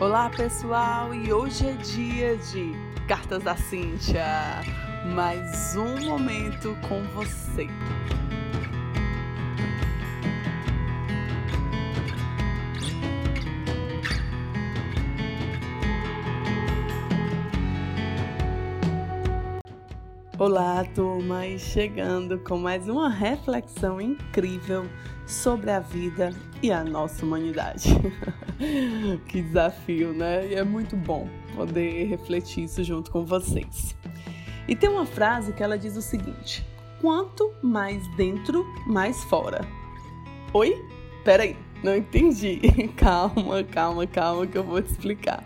Olá pessoal, e hoje é dia de Cartas da Cíntia. Mais um momento com você. Olá, turma, e chegando com mais uma reflexão incrível sobre a vida e a nossa humanidade. que desafio, né? E é muito bom poder refletir isso junto com vocês. E tem uma frase que ela diz o seguinte: quanto mais dentro, mais fora. Oi? Peraí, não entendi. calma, calma, calma que eu vou te explicar.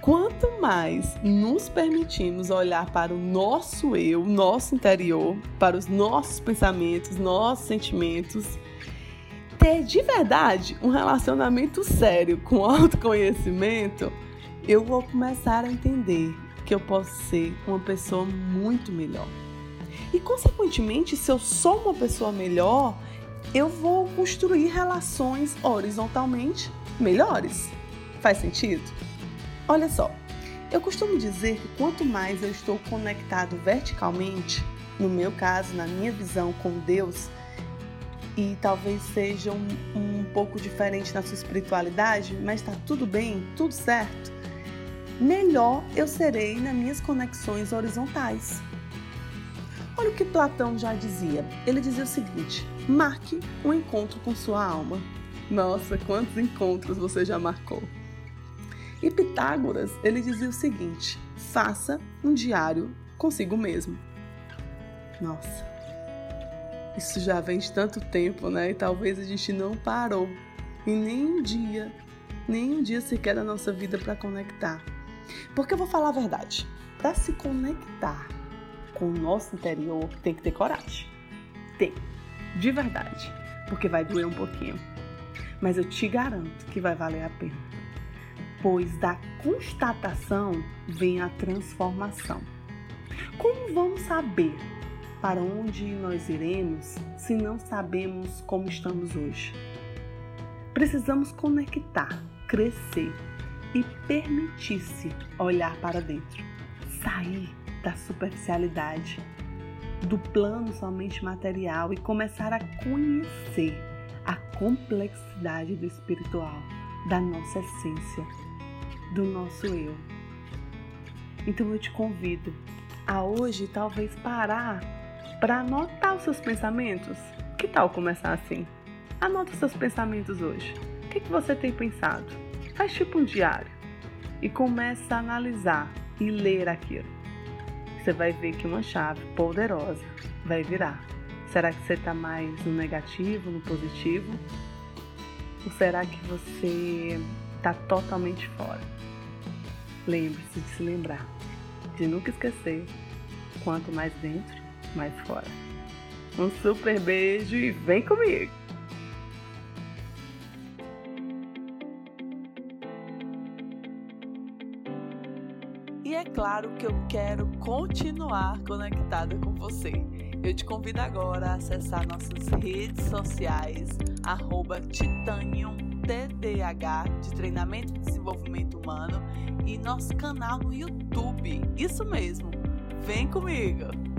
Quanto mais nos permitimos olhar para o nosso eu, nosso interior, para os nossos pensamentos, nossos sentimentos, ter de verdade um relacionamento sério com autoconhecimento, eu vou começar a entender que eu posso ser uma pessoa muito melhor. E, consequentemente, se eu sou uma pessoa melhor, eu vou construir relações horizontalmente melhores. Faz sentido? Olha só, eu costumo dizer que quanto mais eu estou conectado verticalmente, no meu caso, na minha visão com Deus, e talvez seja um, um pouco diferente na sua espiritualidade, mas está tudo bem, tudo certo, melhor eu serei nas minhas conexões horizontais. Olha o que Platão já dizia. Ele dizia o seguinte: marque um encontro com sua alma. Nossa, quantos encontros você já marcou? E Pitágoras, ele dizia o seguinte: faça um diário consigo mesmo. Nossa, isso já vem de tanto tempo, né? E talvez a gente não parou em nenhum dia, nenhum dia sequer da nossa vida para conectar. Porque eu vou falar a verdade: para se conectar com o nosso interior, tem que ter coragem. Tem, de verdade, porque vai doer um pouquinho. Mas eu te garanto que vai valer a pena pois da constatação vem a transformação. Como vamos saber para onde nós iremos se não sabemos como estamos hoje? Precisamos conectar, crescer e permitir-se olhar para dentro, sair da superficialidade, do plano somente material e começar a conhecer a complexidade do espiritual, da nossa essência do nosso eu. Então eu te convido a hoje talvez parar para anotar os seus pensamentos. Que tal começar assim? Anota os seus pensamentos hoje. O que, que você tem pensado? Faz tipo um diário e começa a analisar e ler aquilo. Você vai ver que uma chave poderosa vai virar. Será que você está mais no negativo, no positivo? Ou será que você está totalmente fora? Lembre-se de se lembrar, de nunca esquecer, quanto mais dentro, mais fora. Um super beijo e vem comigo! E é claro que eu quero continuar conectada com você. Eu te convido agora a acessar nossas redes sociais, arroba Titanium TDH de Treinamento e Desenvolvimento Humano e nosso canal no YouTube. Isso mesmo, vem comigo!